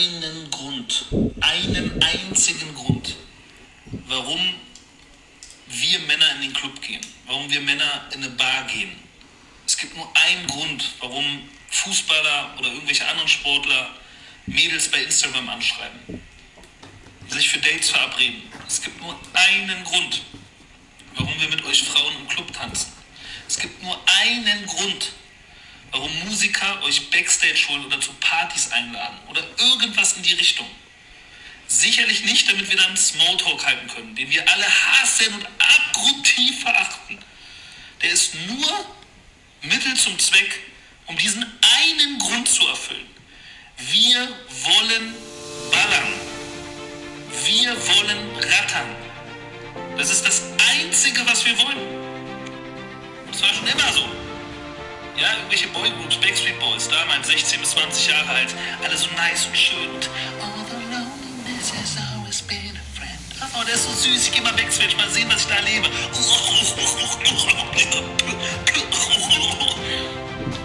einen Grund, einen einzigen Grund, warum wir Männer in den Club gehen, warum wir Männer in eine Bar gehen. Es gibt nur einen Grund, warum Fußballer oder irgendwelche anderen Sportler Mädels bei Instagram anschreiben, sich für Dates verabreden. Es gibt nur einen Grund, warum wir mit euch Frauen im Club tanzen. Es gibt nur einen Grund, warum Musiker euch Backstage holen oder zu Partys einladen oder irgendwas in die Richtung. Sicherlich nicht, damit wir dann Smalltalk halten können, den wir alle hassen und abgrundtief verachten. Der ist nur Mittel zum Zweck, um diesen Boys, damals 16 bis 20 Jahre alt, alle so nice und schön. Und. Oh, der ist so süß, ich geh mal Backstage, mal sehen, was ich da erlebe.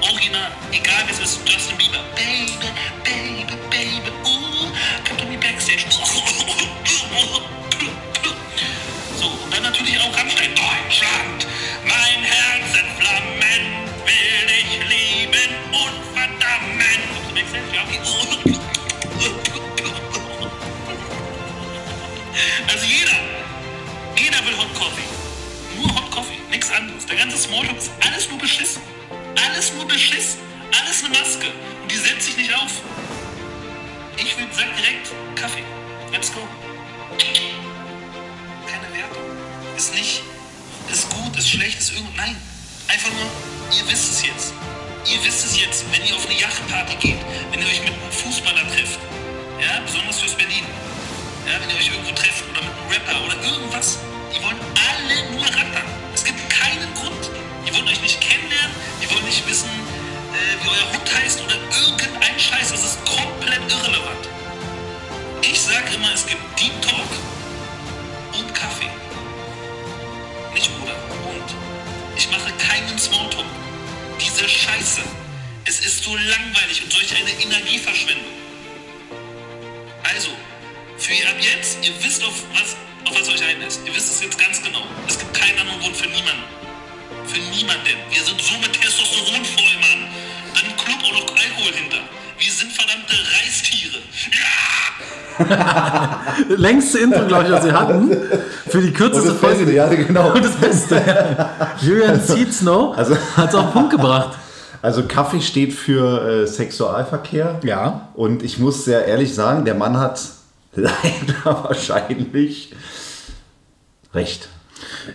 Original, egal wie es ist, Justin Bieber. Baby, Längste Intro, glaube ich, was sie hatten. Für die kürzeste Und das Beste, Folge. ja, genau. Und das Beste. Julian Seatsnow Also- hat es auf den Punkt gebracht. Also Kaffee steht für äh, Sexualverkehr. Ja. Und ich muss sehr ehrlich sagen, der Mann hat leider wahrscheinlich recht.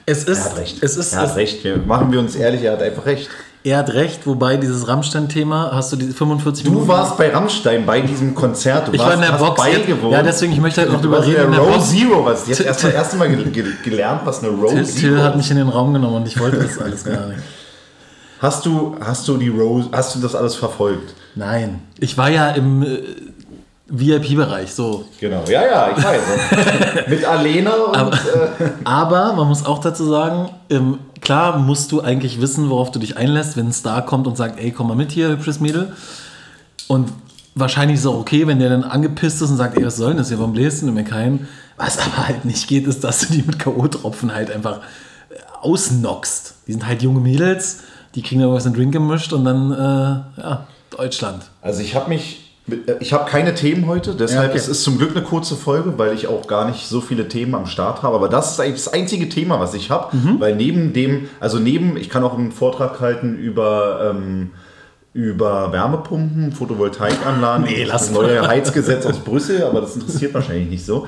Es ist, Er hat recht. Es ist, er hat recht. Wir, machen wir uns ehrlich, er hat einfach recht. Er hat recht, wobei dieses Rammstein-Thema, hast du diese 45 Du Minuten. warst bei Rammstein bei diesem Konzert. Du ich warst, war in der Box. beigewohnt. Ja, deswegen, ich möchte halt noch Du drüber reden. Row Box. Zero. Was? Jetzt Till- erst das erste Mal gel- gel- gelernt, was eine Row Zero Till hat ist. mich in den Raum genommen und ich wollte das alles gar nicht. Hast du, hast du die Row, hast du das alles verfolgt? Nein. Ich war ja im äh, VIP-Bereich, so. Genau, ja, ja, ich weiß. Mit Alena und äh, Aber man muss auch dazu sagen, ähm, klar musst du eigentlich wissen, worauf du dich einlässt, wenn ein Star kommt und sagt, ey, komm mal mit hier, hübsches Mädel. Und wahrscheinlich ist es auch okay, wenn der dann angepisst ist und sagt, ey, was soll denn das hier, warum bläst du mir keinen? Was aber halt nicht geht, ist, dass du die mit K.O.-Tropfen halt einfach äh, ausnockst. Die sind halt junge Mädels, die kriegen da was in den Drink gemischt und dann, äh, ja, Deutschland. Also ich habe mich, ich habe keine Themen heute, deshalb Ja, okay. es ist zum Glück eine kurze Folge, weil ich auch gar nicht so viele Themen am Start habe. Aber das ist eigentlich das einzige Thema, was ich habe, Mhm. weil neben dem, also neben, ich kann auch einen Vortrag halten über ähm, über Wärmepumpen, Photovoltaikanlagen, Nee, das neue Heizgesetz aus Brüssel, aber das interessiert wahrscheinlich nicht so.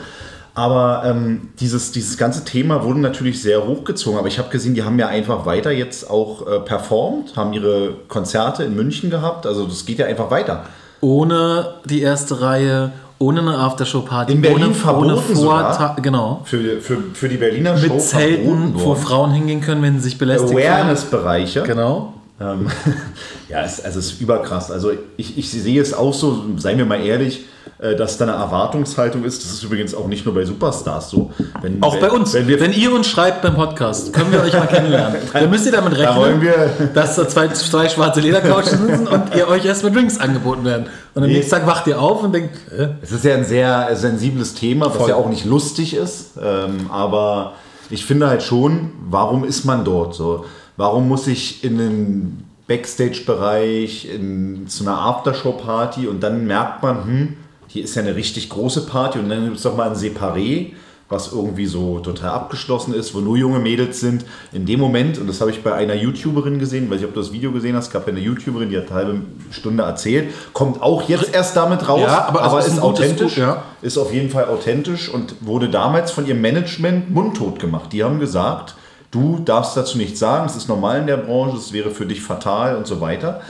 Aber ähm, dieses, dieses ganze Thema wurde natürlich sehr hochgezogen. Aber ich habe gesehen, die haben ja einfach weiter jetzt auch äh, performt, haben ihre Konzerte in München gehabt. Also das geht ja einfach weiter. Ohne die erste Reihe, ohne eine Aftershow-Party, In Berlin ohne, verboten ohne. Vorta- Genau. Für, für, für die Berliner Show Mit Zelten, verboten wo. Frauen hingehen können, wenn sie sich belästigt. Awareness-Bereiche. Genau. Ähm, ja, es, also es ist überkrass. Also ich, ich sehe es auch so, seien wir mal ehrlich, äh, dass da eine Erwartungshaltung ist. Das ist übrigens auch nicht nur bei Superstars so. Wenn, Auch wenn, bei uns. Wenn Wenn, ihr uns schreibt beim Podcast, können wir euch mal kennenlernen. Dann müsst ihr damit da wollen rechnen, wir dass da zwei, zwei schwarze Ledercouchen sitzen und ihr euch erstmal Drinks angeboten werden. Und am Nee. nächsten Tag wacht ihr auf und denkt, äh, Es ist ja ein sehr sensibles Thema, was Voll. ja auch nicht lustig ist. Ähm, aber ich finde halt schon, warum ist man dort so? Warum muss ich in den Backstage-Bereich, in, zu einer Aftershow-Party und dann merkt man, hm, hier ist ja eine richtig große Party und dann gibt es doch mal ein Separé, was irgendwie so total abgeschlossen ist, wo nur junge Mädels sind. In dem Moment, und das habe ich bei einer YouTuberin gesehen, weiß ich, ob du das Video gesehen hast, gab ja eine YouTuberin, die hat eine halbe Stunde erzählt, kommt auch jetzt erst damit raus, Ja, aber also es ist ist authentisch, Gut, ja. ist auf jeden Fall authentisch und wurde damals von ihrem Management mundtot gemacht. Die haben gesagt, du darfst dazu nichts sagen, es ist normal in der Branche, es wäre für dich fatal und so weiter.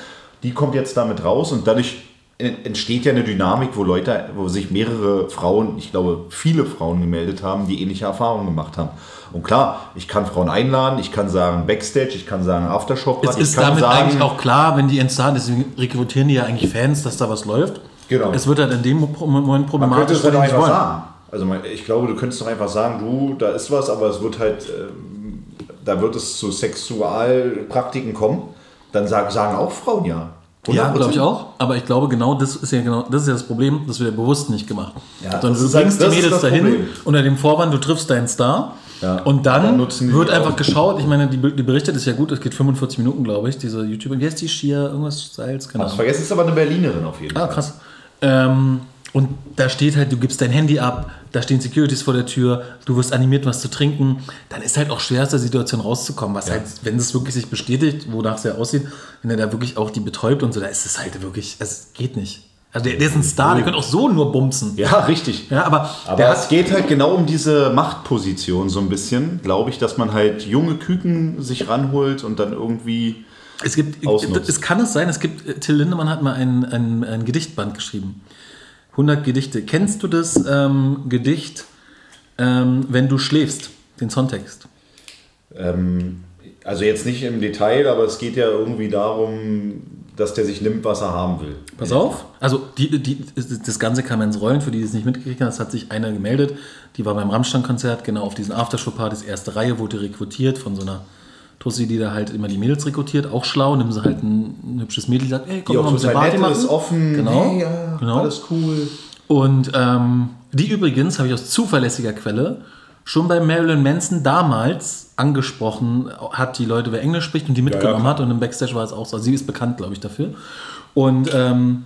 Die kommt jetzt damit raus und dadurch entsteht ja eine Dynamik, wo Leute, wo sich mehrere Frauen, ich glaube viele Frauen gemeldet haben, die ähnliche Erfahrungen gemacht haben. Und klar, ich kann Frauen einladen, ich kann sagen Backstage, ich kann sagen Aftershock, es ich ist damit sagen, eigentlich auch klar, wenn die Start, deswegen rekrutieren die ja eigentlich Fans, dass da was läuft. Genau. Es wird halt in dem Moment Man könnte problematisch, es halt die nicht einfach wollen. sagen. Also ich glaube, du könntest doch einfach sagen, du, da ist was, aber es wird halt, ähm, da wird es zu Sexualpraktiken kommen. Dann sagen auch Frauen ja. Ja, 100%. glaube ich auch. Aber ich glaube, genau das ist ja genau das ist ja das Problem, das wird ja bewusst nicht gemacht. Ja, Sondern du halt- bringst das die Mädels dahin Problem. unter dem Vorwand, du triffst deinen Star. Ja. Und dann, Dann wird einfach aus. geschaut. Ich meine, die, die berichtet ist ja gut, es geht 45 Minuten, glaube ich, diese YouTuber. Wie heißt die Shia? Irgendwas Styles? Keine Ahnung. vergessen, ist aber eine Berlinerin auf jeden Ah, Fall. krass. Ähm, und da steht halt, du gibst dein Handy ab, da stehen Securities vor der Tür, du wirst animiert, was zu trinken. Dann ist halt auch schwer aus der Situation rauszukommen. Was halt, wenn das wirklich sich bestätigt, wonach es ja aussieht, wenn er da wirklich auch die betäubt und so, da ist es halt wirklich, es geht nicht. Also der, der ist ein Star, der könnte auch so nur bumsen. Ja, richtig. Ja, aber, Aber es geht halt genau um diese Machtposition so ein bisschen, glaube ich, dass man halt junge Küken sich ranholt und dann irgendwie. Es gibt, ausnutzt. es kann es sein, es gibt, äh, Till Lindemann hat mal ein, ein, ein Gedichtband geschrieben. 100 Gedichte. Kennst du das ähm, Gedicht, ähm, wenn du schläfst, den Songtext? Ähm, also jetzt nicht im Detail, aber es geht ja irgendwie darum, dass der sich nimmt, was er haben will. Pass auf. Also die, die, das Ganze kam ins Rollen, für die, die es nicht mitgekriegt haben. Es hat sich einer gemeldet, die war beim Rammstein-Konzert, genau auf diesen Aftershow-Partys, erste Reihe, wurde rekrutiert von so einer Tussi, die da halt immer die Mädels rekrutiert, auch schlau. Nimm sie halt ein, ein hübsches Mädel, sagt, ey, komm, Die mal ein bisschen Party machen. ist, offen, Genau. hey, ja, Genau. alles cool. Und ähm, die übrigens, habe ich aus zuverlässiger Quelle, schon bei Marilyn Manson damals angesprochen hat, die Leute, wer Englisch spricht und die mitgenommen klar. hat. Und im Backstage war es auch so. Also sie ist bekannt, glaube ich, dafür. Und ähm,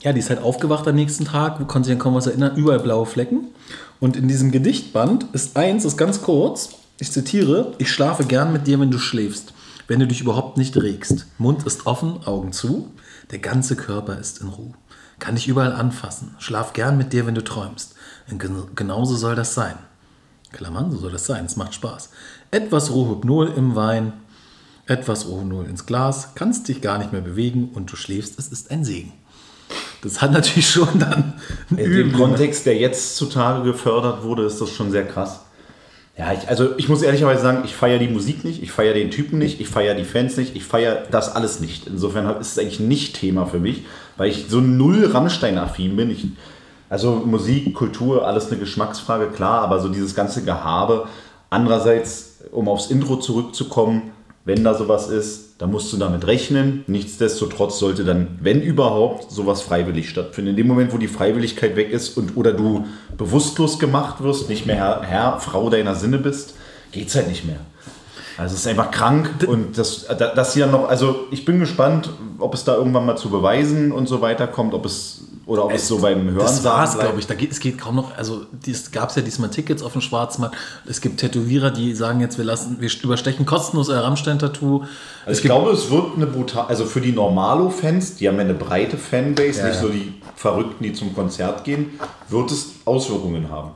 ja, die ist halt aufgewacht am nächsten Tag, konnte sich an kaum was erinnern, überall blaue Flecken. Und in diesem Gedichtband ist eins, ist ganz kurz, ich zitiere, ich schlafe gern mit dir, wenn du schläfst, wenn du dich überhaupt nicht regst. Mund ist offen, Augen zu, der ganze Körper ist in Ruhe. Kann dich überall anfassen, schlaf gern mit dir, wenn du träumst. Und gen genauso soll das sein. Klammern, so soll das sein, es macht Spaß. Etwas Rohhypnol im Wein, etwas Rohhypnol ins Glas, kannst dich gar nicht mehr bewegen und du schläfst, es ist ein Segen. Das hat natürlich schon dann einen In dem Kontext, der jetzt zutage gefördert wurde, ist das schon sehr krass. Ja, ich, also ich muss ehrlicherweise sagen, ich feiere die Musik nicht, ich feiere den Typen nicht, ich feiere die Fans nicht, ich feiere das alles nicht. Insofern ist es eigentlich nicht Thema für mich, weil ich so null Rammstein-affin bin. Ich, also Musik, Kultur, alles eine Geschmacksfrage, klar, aber so dieses ganze Gehabe. Andererseits, um aufs Intro zurückzukommen, wenn da sowas ist, dann musst du damit rechnen. Nichtsdestotrotz sollte dann, wenn überhaupt, sowas freiwillig stattfinden. In dem Moment, wo die Freiwilligkeit weg ist und oder du bewusstlos gemacht wirst, nicht mehr Herr, Herr Frau deiner Sinne bist, geht's halt nicht mehr. Also es ist einfach krank und das, da- dass sie dann noch, also ich bin gespannt, ob es da irgendwann mal zu beweisen und so weiter kommt, ob es oder ob es, so beim Hören Das war's, glaube ich. Da geht, es geht kaum noch. Also es gab ja diesmal Tickets auf dem Schwarzmarkt. Es gibt Tätowierer, die sagen jetzt, wir lassen, wir überstechen kostenlos euer Rammstein-Tattoo. Also Es ich glaube, es wird eine brutal, also für die Normalo-Fans, die haben ja eine breite Fanbase, Ja, nicht ja. so die Verrückten, die zum Konzert gehen, wird es Auswirkungen haben.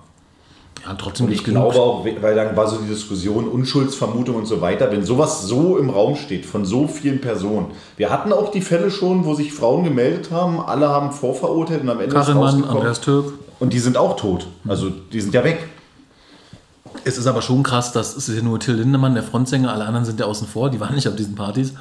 Ja, trotzdem Und nicht ich glaube auch, weil dann war so die Diskussion, Unschuldsvermutung und so weiter, wenn sowas so im Raum steht von so vielen Personen. Wir hatten auch die Fälle schon, wo sich Frauen gemeldet haben, alle haben vorverurteilt und am Ende rausgekommen. Andreas Türk. Und die sind auch tot. Also die sind ja weg. Es ist aber schon krass, dass es ist ja nur Till Lindemann, der Frontsänger, alle anderen sind ja außen vor, die waren nicht auf diesen Partys.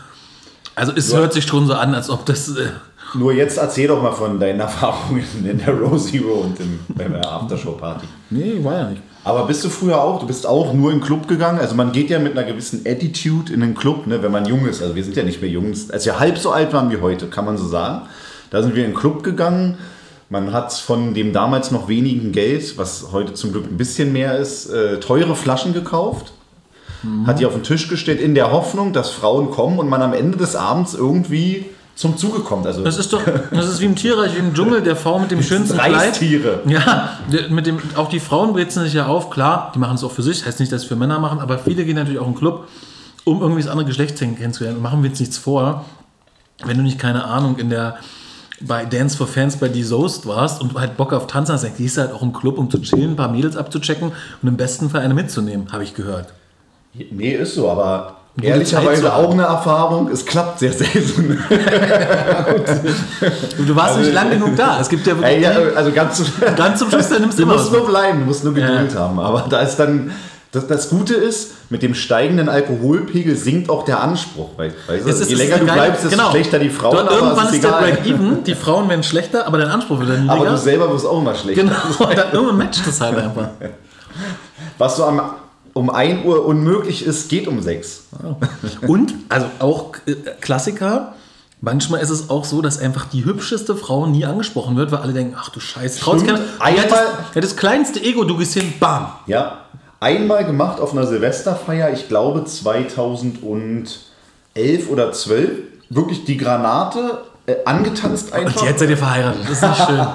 Also es hört sich schon so an, als ob das... Äh, Nur jetzt erzähl doch mal von deinen Erfahrungen in der Rose Zero und im, bei der Aftershow-Party. nee, war ja nicht. Aber bist du früher auch, du bist auch nur in den Club gegangen? Also man geht ja mit einer gewissen Attitude in den Club, ne, wenn man jung ist. Also wir sind ja nicht mehr jung. Als wir halb so alt waren wie heute, kann man so sagen. Da sind wir in den Club gegangen. Man hat von dem damals noch wenigen Geld, was heute zum Glück ein bisschen mehr ist, äh, teure Flaschen gekauft. Hat die auf den Tisch gestellt, in der Hoffnung, dass Frauen kommen und man am Ende des Abends irgendwie zum Zuge kommt. Also Das ist doch, das ist wie im Tierreich, wie im Dschungel, der Frau mit dem schönsten Kleid. Reistiere. Ja, der- mit dem, auch die Frauen brezen sich ja auf, klar, die machen es auch für sich, heißt nicht, dass es für Männer machen, aber viele gehen natürlich auch in den Club, um irgendwie das andere Geschlecht kennenzulernen. Und machen wir jetzt nichts vor, wenn du nicht, keine Ahnung, in der bei Dance for Fans bei Die Soast warst und halt Bock auf Tanzen hast, dann gehst du halt auch im Club, um zu chillen, ein paar Mädels abzuchecken und im besten Fall eine mitzunehmen, habe ich gehört. Nee, ist so, aber ehrlicherweise auch eine Erfahrung. Es klappt sehr selten. Du, du warst nicht lang genug da. Es gibt ja wirklich. Ja, also ganz zum, Ganz zum Schluss, dann nimmst du du immer musst was nur bleiben, du musst nur Geduld Ja. haben. Aber da ist dann, das, das Gute ist, mit dem steigenden Alkoholpegel sinkt auch der Anspruch. Weißt du, Es ist- je es ist länger du geile- bleibst, desto genau. schlechter die Frauen. Aber es irgendwann ist der egal. Break-Even, die Frauen werden schlechter, aber dein Anspruch wird dann Aber niedriger. du selber wirst auch immer schlechter. Genau, dann irgendwann matcht das halt einfach. Was so am, um 1 Uhr unmöglich ist, geht um 6. Und, also auch äh, Klassiker, manchmal ist es auch so, dass einfach die hübscheste Frau nie angesprochen wird, weil alle denken, ach du Scheiße, Stimmt. keiner. Einmal- Ja, das, ja, das kleinste Ego, du gehst hin, bam. Ja, einmal gemacht auf einer Silvesterfeier, ich glaube 2011 oder 12. Wirklich die Granate äh, angetanzt einfach. Und jetzt seid ihr verheiratet, das ist nicht schön.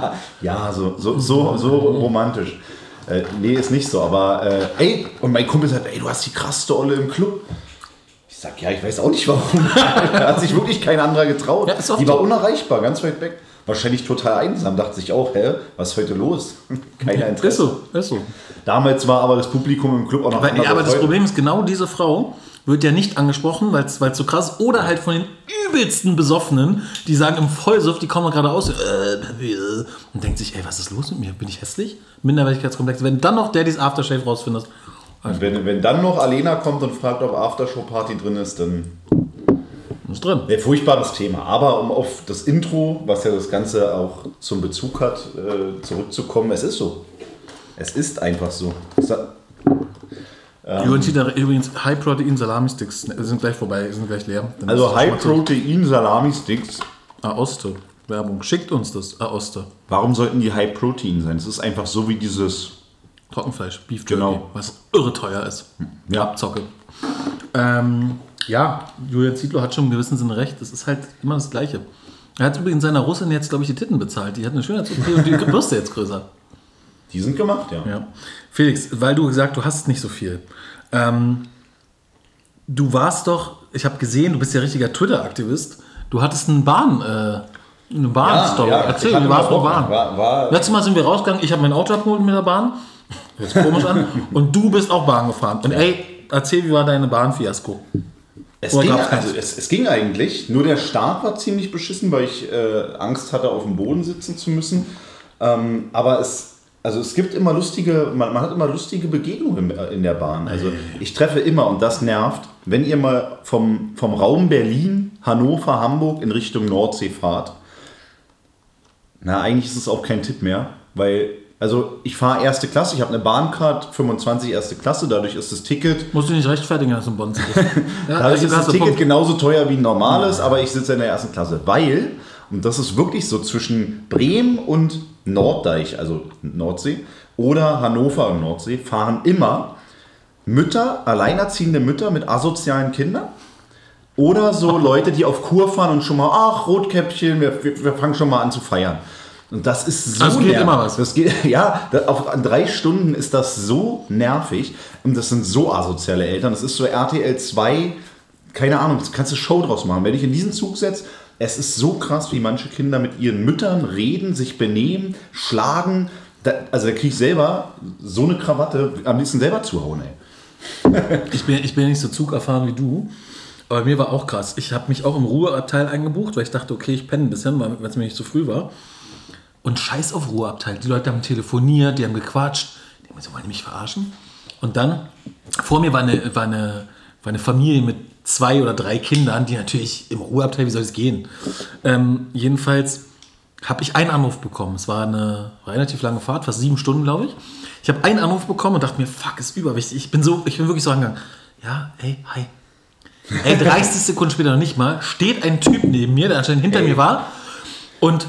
Ja, so, so, so, so romantisch. Äh, nee, ist nicht so, aber äh, ey, und mein Kumpel sagt, ey, du hast die krasseste Olle im Club. Ich sag, ja, ich weiß auch nicht warum. da hat sich wirklich kein anderer getraut. Ja, die war unerreichbar, ganz weit weg. Wahrscheinlich total einsam, dachte sich auch, hä, was ist heute los? Keiner Interesse. Ist so, ist so. Damals war aber das Publikum im Club auch noch Weil, anders ja, aber das heute. Problem ist, genau diese Frau wird ja nicht angesprochen, weil es so krass ist. Oder halt von den übelsten Besoffenen, die sagen im Vollsuff, die kommen gerade aus äh, und denkt sich, ey, was ist los mit mir? Bin ich hässlich? Minderwertigkeitskomplex. Wenn dann noch Daddys Aftershave rausfindest, Und wenn, wenn dann noch Alena kommt und fragt, ob Aftershow-Party drin ist, dann ist drin. Ein furchtbares Thema. Aber um auf das Intro, was ja das Ganze auch zum Bezug hat, äh, zurückzukommen, es ist so. Es ist einfach so. Sa- Übrigens, übrigens High Protein Salami Sticks wir sind gleich vorbei, sind gleich leer. Dann Also es High schon mal Protein Salami Sticks. zu- Aoste. Werbung. Schickt uns das. Aoste. Warum sollten die High Protein sein? Es ist einfach so wie dieses. Trockenfleisch, Beef Jerky, Genau. was irre teuer ist. Ja. Abzocke. Ähm, ja, Julian Zietlow hat schon im gewissen Sinne recht. Es ist halt immer das Gleiche. Er hat übrigens seiner Russin jetzt, glaube ich, die Titten bezahlt. Die hat eine Schönheits-OP und die Brüste jetzt größer. Die sind gemacht, ja. Ja. Felix, weil du gesagt, du hast nicht so viel. Ähm, du warst doch, ich habe gesehen, du bist ja richtiger Twitter-Aktivist. Du hattest einen Bahn, äh, eine Bahn-Story. Erzähl, ich hatte wie war es mal mit Bock. Bahn? War, war, Letztes Mal sind wir rausgegangen, ich habe mein Auto abgeholt mit der Bahn. Hört komisch an. Und du bist auch Bahn gefahren. Und ey, erzähl, wie war deine Bahnfiasko? Es Oder ging, also es, es ging eigentlich, nur der Start war ziemlich beschissen, weil ich äh, Angst hatte, auf dem Boden sitzen zu müssen. Ähm, aber es, also es gibt immer lustige, man, man hat immer lustige Begegnungen in, in der Bahn. Also ich treffe immer, und das nervt, wenn ihr mal vom, vom Raum Berlin, Hannover, Hamburg in Richtung Nordsee fahrt. Na, eigentlich ist es auch kein Tipp mehr, weil, also ich fahre erste Klasse, ich habe eine Bahncard 25 erste Klasse, dadurch ist das Ticket Musst du nicht rechtfertigen, dass du in Bonn sitzt. Ja, Dadurch ist das Ticket Punkt. genauso teuer wie ein normales, aber ich sitze in der ersten Klasse. Weil, und das ist wirklich so zwischen Bremen und Norddeich, also Nordsee, oder Hannover und Nordsee, fahren immer Mütter, alleinerziehende Mütter mit asozialen Kindern. Oder so Leute, die auf Kur fahren und schon mal, ach, Rotkäppchen, wir, wir, wir fangen schon mal an zu feiern. Und das ist so Also es geht immer was. Das geht, ja, da- auf, an drei Stunden ist das so nervig. Und das sind so asoziale Eltern. Das ist so RTL 2, keine Ahnung, das kannst du Show draus machen. Wenn ich in diesen Zug setze, es ist so krass, wie manche Kinder mit ihren Müttern reden, sich benehmen, schlagen. Da, also da kriege ich selber so eine Krawatte, am liebsten selber zuhauen, ey. Ich bin, ich bin ja nicht so zugerfahren wie du. Aber mir war auch krass. Ich habe mich auch im Ruheabteil eingebucht, weil ich dachte, okay, ich penne ein bisschen, weil es mir nicht zu früh war. Und scheiß auf Ruheabteil. Die Leute haben telefoniert, die haben gequatscht. Die haben so, wollen mich verarschen? Und dann, vor mir war eine, war eine, war eine Familie mit zwei oder drei Kindern, die natürlich im Ruheabteil, wie soll es gehen? Ähm, jedenfalls habe ich einen Anruf bekommen. Es war eine relativ lange Fahrt, fast sieben Stunden, glaube ich. Ich habe einen Anruf bekommen und dachte mir, fuck, ist überwichtig. Ich bin so, ich bin wirklich so angegangen. Ja, hey, hi. Ey, 30 Sekunden später noch nicht mal, steht ein Typ neben mir, der anscheinend hinter mir war und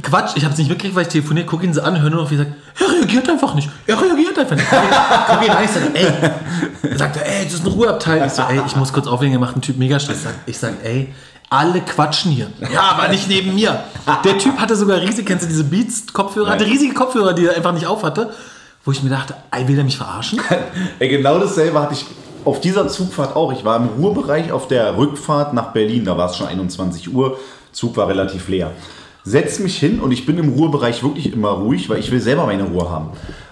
Quatsch, ich habe es nicht mitgekriegt, weil ich telefoniert, gucke ihn so an, höre nur noch, wie er sagt, er reagiert einfach nicht. Er reagiert einfach nicht. Guck ihn an, ich sage, ey, sagt er, ey, das ist ein Ruheabteil. Ich so, ey, ich muss kurz auflegen, er macht einen Typ mega Stress. Ich sage, ey, alle quatschen hier. Ja, aber nicht neben mir. Der Typ hatte sogar riesige, kennst du diese Beats-Kopfhörer? Hatte riesige Kopfhörer, die er einfach nicht auf hatte. Wo ich mir dachte, ey, will der mich verarschen? Ey, genau dasselbe hatte ich auf dieser Zugfahrt auch. Ich war im Ruhebereich auf der Rückfahrt nach Berlin. Da war es schon 21 Uhr. Zug war relativ leer. Setz mich hin und ich bin im Ruhebereich wirklich immer ruhig, weil ich will selber meine Ruhe haben.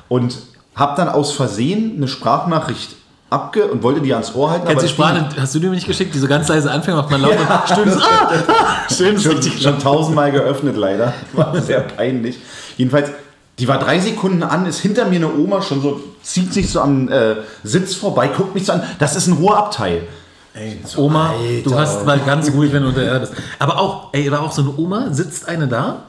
Und habe dann aus Versehen eine Sprachnachricht abge und wollte die ans Ohr halten. Kennst du die Sprache, hast du dir nicht geschickt, die so ganz leise anfängt, macht man laut und stöhnt so, ah, stöhnt schon, schon tausendmal geöffnet leider. War sehr peinlich. Jedenfalls, die war drei Sekunden an, ist hinter mir eine Oma schon so, zieht sich so am äh, Sitz vorbei, guckt mich so an. Das ist ein Ruheabteil. Ey, Oma, du Alter. hast mal ganz ruhig, wenn du unter Erde bist. Aber auch, ey, war auch so eine Oma, sitzt eine da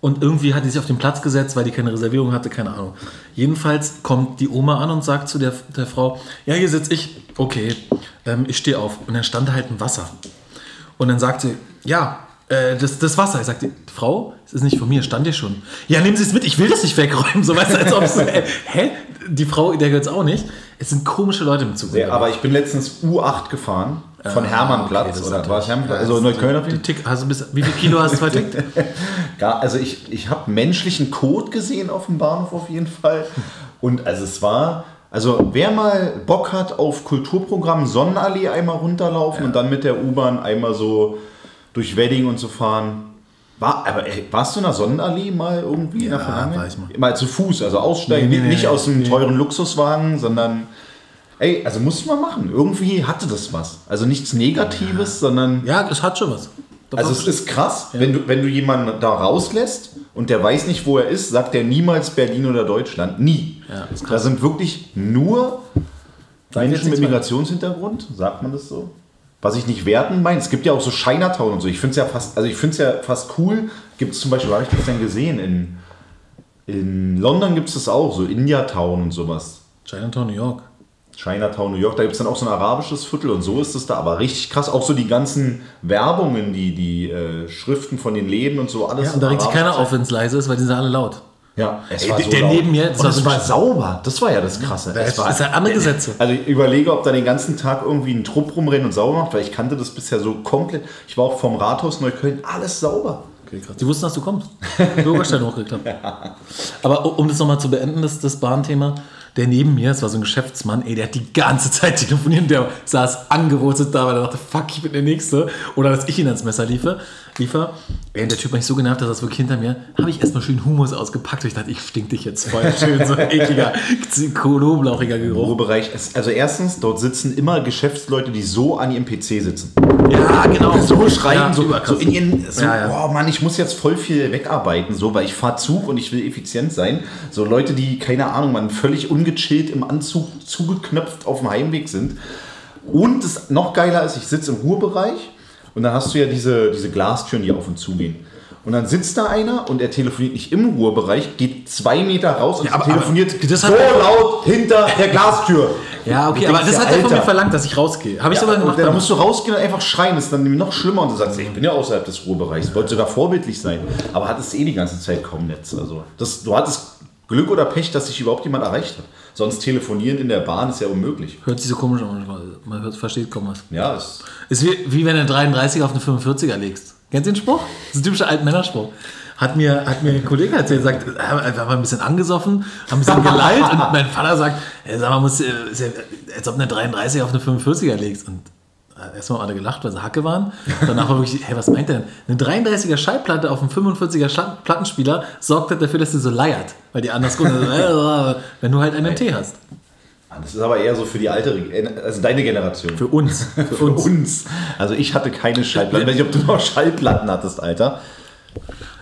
und irgendwie hat die sich auf den Platz gesetzt, weil die keine Reservierung hatte, keine Ahnung. Jedenfalls kommt die Oma an und sagt zu der, der Frau, ja, hier sitze ich, okay, ähm, ich stehe auf. Und dann stand da halt ein Wasser. Und dann sagt sie, ja, äh, das, das Wasser. Ich sagte, Frau, es ist nicht von mir, stand hier schon. Ja, nehmen Sie es mit, ich will das nicht wegräumen. So weißt du, als ob es, äh, hä? Die Frau, der gehört es auch nicht. Es sind komische Leute im Zug. Ja, aber ich bin letztens U8 gefahren, von Hermannplatz. Ah, okay, oder war es Hermannplatz? Also Neukölln auf jeden Tick, hast du bis, wie viel Kilo hast du vertickt? Gar, also ich, ich habe menschlichen Kot gesehen auf dem Bahnhof auf jeden Fall. Und also es war, also wer mal Bock hat auf Kulturprogramm Sonnenallee einmal runterlaufen und dann mit der U-Bahn einmal so durch Wedding und so fahren. War, aber ey, warst du in der Sonnenallee mal irgendwie in der Ja, Vergangenheit? war ich mal. Mal zu Fuß, also aussteigen, Nee, nee, nee, nicht aus einem nee. teuren Luxuswagen, sondern ey, also musst du mal machen. Irgendwie hatte das was. Also nichts Negatives, sondern Ja, es hat schon was. also es ist krass, wenn, du, wenn du jemanden da rauslässt und der weiß nicht, wo er ist, sagt er niemals Berlin oder Deutschland. Nie. Ja, da sind wirklich nur Menschen mit. Migrationshintergrund, sagt man das so? Was ich nicht werten meine, es gibt ja auch so Chinatown und so. Ich finde es ja fast, also ich finde es ja fast cool. Gibt es zum Beispiel, wo habe ich das denn gesehen? In, in London gibt es das auch, so Indiatown und sowas. Chinatown, New York. Chinatown, New York, da gibt es dann auch so ein arabisches Viertel und so ist es da, aber richtig krass. Auch so die ganzen Werbungen, die, die äh, Schriften von den Läden und so, alles. Ja, und da regt sich keiner auf, wenn es leise ist, weil die sind alle laut. Ja, es war der- so der neben mir, das und war sauber, das war ja das Krasse. Das es war, ist ja andere Gesetze. Also ich überlege, ob da den ganzen Tag irgendwie ein Trupp rumrennt und sauber macht, weil ich kannte das bisher so komplett. Ich war auch vom Rathaus Neukölln, alles sauber. Okay. Die wussten, dass du kommst. Bürgerstein hochgekriegt haben. Aber um das nochmal zu beenden, das, das Bahnthema, der neben mir, das war so ein Geschäftsmann, ey, der hat die ganze Zeit telefoniert, der saß angewurzelt da, weil er dachte, fuck, ich bin der Nächste. Oder dass ich ihn ans Messer liefer. liefer. Ey, der Typ war nicht so genervt, dass das wirklich hinter mir, habe ich erstmal schön Humus ausgepackt und ich dachte, ich stink dich jetzt voll. Schön so ekliger, knoblauchiger Geruch. Bürobereich, ist, also erstens, dort sitzen immer Geschäftsleute, die so an ihrem PC sitzen. Ja, genau. so schreien, Ja, so, so in ihren, so, Ja, ja. oh Mann, ich muss jetzt voll viel wegarbeiten, so, weil ich fahre Zug und ich will effizient sein. So Leute, die, keine Ahnung, man völlig ungechillt im Anzug zugeknöpft auf dem Heimweg sind. Und das noch geiler ist, ich sitze im Ruhebereich und dann hast du ja diese, diese Glastüren, die auf und zu gehen. Und dann sitzt da einer und er telefoniert nicht im Ruhebereich, geht zwei Meter raus und Ja, aber- telefoniert aber so laut hinter der Glastür. Ja, okay, aber das hat er von mir verlangt, dass ich rausgehe. Habe ich Ja, sogar gemacht. aber- musst du rausgehen und einfach schreien. Das ist dann noch schlimmer. Und du sagst, ich bin ja außerhalb des Ruhebereichs. Wollte sogar vorbildlich sein. Aber hattest eh die ganze Zeit kaum Netz. Also das, du hattest Glück oder Pech, dass sich überhaupt jemand erreicht hat. Sonst telefonieren in der Bahn ist ja unmöglich. Hört sich so komisch an, man hört, versteht kaum was. Ja, ist, Ist wie, wie wenn du einen 33er auf eine 45er legst. Kennst du den Spruch? Das ist ein typischer Altmännerspruch. Hat mir, hat mir ein Kollege erzählt, sagt, äh, wir waren ein bisschen angesoffen, haben ein bisschen geleilt und mein Vater sagt, ey, sag mal, muss, äh, ist ja, als ob eine 33er auf eine 45er legst. Und äh, erstmal haben alle gelacht, weil sie Hacke waren. Danach war wirklich, hey, was meint der denn? Eine 33er Schallplatte auf einem 45er Schla- Plattenspieler sorgt halt dafür, dass sie so leiert. Weil die anders gucken, also, äh, wenn du halt einen T hast. das ist aber eher so für die alte, also deine Generation. Für uns. Für Für uns. uns. Also ich hatte keine Schallplatten. Ich weiß nicht, ob du noch Schallplatten hattest, Alter.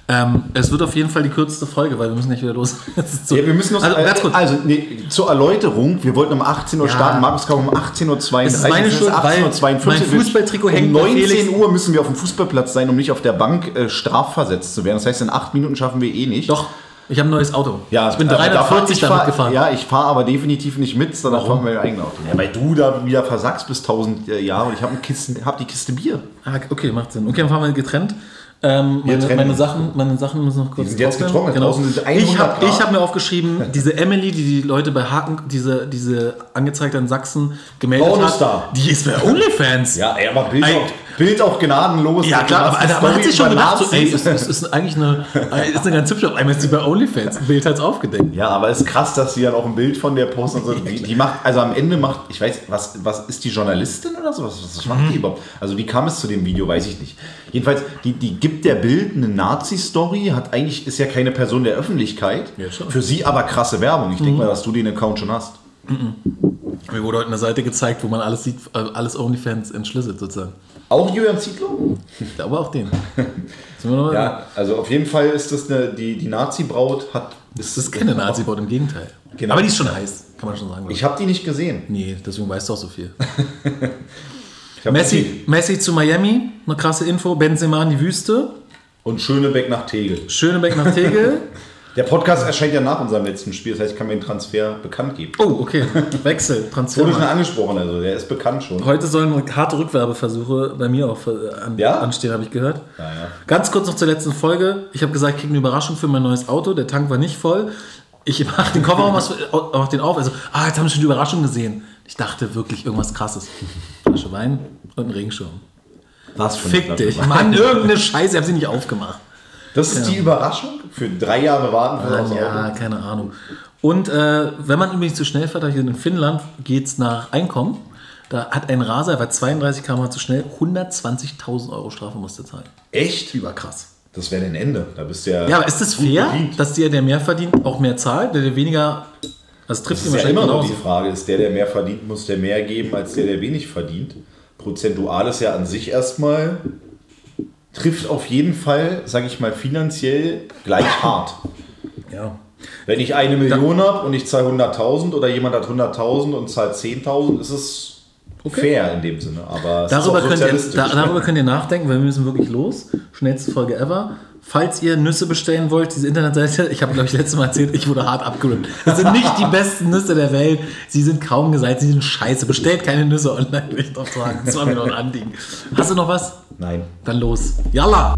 Ähm, es wird auf jeden Fall die kürzeste Folge, weil wir müssen nicht wieder los. So- Ja, wir müssen uns, also, ganz kurz. also nee, zur Erläuterung, wir wollten um 18 Uhr Ja. starten, Markus kam um 18.32 Uhr. Es ist meine Schuld, mein Fußballtrikot hängt Um bei 19 Felix. Uhr müssen wir auf dem Fußballplatz sein, um nicht auf der Bank äh, strafversetzt zu werden. Das heißt, in acht Minuten schaffen wir eh nicht. Doch, ich habe ein neues Auto. Ja, ich bin aber 340 davon- damit fahr, gefahren. Ja, ich fahre aber definitiv nicht mit, sondern wir mein eigenes Auto. Ja, weil du da wieder versagst bis 1000 äh, Jahre und ich habe hab die Kiste Bier. Ah, okay, macht Sinn. Okay, dann fahren wir getrennt. Ähm, meine, meine. Sachen, meine Sachen müssen noch kurz Die sind jetzt getrocknet. 100 Ich habe hab mir aufgeschrieben, diese Emily, die die Leute bei Haken, diese, diese angezeigt in Sachsen gemeldet Pornostar. hat, die ist bei OnlyFans. Ja, ey, aber Bild, Ey. auch, Bild auch gnadenlos. Ja, klar, machst aber da man hat sich schon gedacht, so, ey, Nazis. es ist, eigentlich eine, äh, ist eine ganz hübsche, auf einmal ist sie bei OnlyFans. Ein Bild hat's aufgedeckt. Ja, aber es ist krass, dass sie dann auch ein Bild von der posten. So. Die, die macht, also am Ende macht, ich weiß, was, was ist die Journalistin oder so? Was, was macht Mhm. die überhaupt? Also wie kam es zu dem Video, weiß ich nicht. Jedenfalls, die, die gibt der Bild eine Nazi-Story, hat eigentlich, ist ja keine Person der Öffentlichkeit. Ja. Mhm. Für sie aber krasse Werbung. Ich denke mal, dass du den Account schon hast. Mir wurde heute eine Seite gezeigt, wo man alles sieht, äh, alles OnlyFans entschlüsselt sozusagen. Auch Julian Zietlow? Aber auch den. Wir noch Ja, also auf jeden Fall ist das eine, die, die Nazi-Braut hat. Das ist keine Nazi-Braut, im Gegenteil. Genau. Aber die ist schon heiß, kann man schon sagen. Ich habe die nicht gesehen. nee, deswegen weißt du auch so viel. Ich Messi, Messi zu Miami, eine krasse Info. Benzema in die Wüste. Und Schönebeck nach Tegel. Schönebeck nach Tegel. Der Podcast erscheint ja nach unserem letzten Spiel, das heißt, ich kann mir den Transfer bekannt geben. Oh, okay. Wechsel, Transfer. Wurde schon angesprochen, also der ist bekannt schon. Heute sollen harte Rückwerbeversuche bei mir auch äh, an, Ja? anstehen, habe ich gehört. Ja, ja. Ganz kurz noch zur letzten Folge. Ich habe gesagt, ich kriege eine Überraschung für mein neues Auto. Der Tank war nicht voll. Ich mache den Kofferraum was- mach den auf. Also, ah, jetzt haben wir schon die Überraschung gesehen. Ich dachte wirklich irgendwas krasses. Flasche Wein und ein Regenschirm. Was Fick dich. Mann, irgendeine Scheiße, ich habe sie nicht aufgemacht. Das ist die Überraschung? Für drei Jahre warten das Ah, ja, Auto? keine Ahnung. Und äh, wenn man übrigens zu schnell fährt, in Finnland geht es nach Einkommen. Da hat ein Raser, er war 32 km zu schnell, 120.000 Euro Strafe musste zahlen. Echt? Überkrass. Das wäre dein Ende. Da bist du ja. Ja, aber ist es gut fair, bedient. dass der, der mehr verdient, auch mehr zahlt? Der, der weniger. Also trifft Das ist ja immer noch genauso. die Frage, ist der, der mehr verdient, muss der mehr geben als der, der wenig verdient? Prozentual ist ja an sich erstmal, trifft auf jeden Fall, sage ich mal, finanziell gleich hart. Ja. Wenn ich eine Million habe und ich zahle 100.000 oder jemand hat 100.000 und zahlt 10.000, ist es fair in dem Sinne. Aber Darüber könnt, ihr, da, darüber könnt ihr nachdenken, weil wir müssen wirklich los. Schnellste Folge ever. Falls ihr Nüsse bestellen wollt, diese Internetseite, ich habe glaube ich letztes Mal erzählt, ich wurde hart abgerundet. Das sind nicht die besten Nüsse der Welt. Sie sind kaum gesalzt, sie sind scheiße. Bestellt keine Nüsse online, will ich doch sagen. Das war mir noch ein Anliegen. Hast du noch was? Nein. Dann los. Yalla!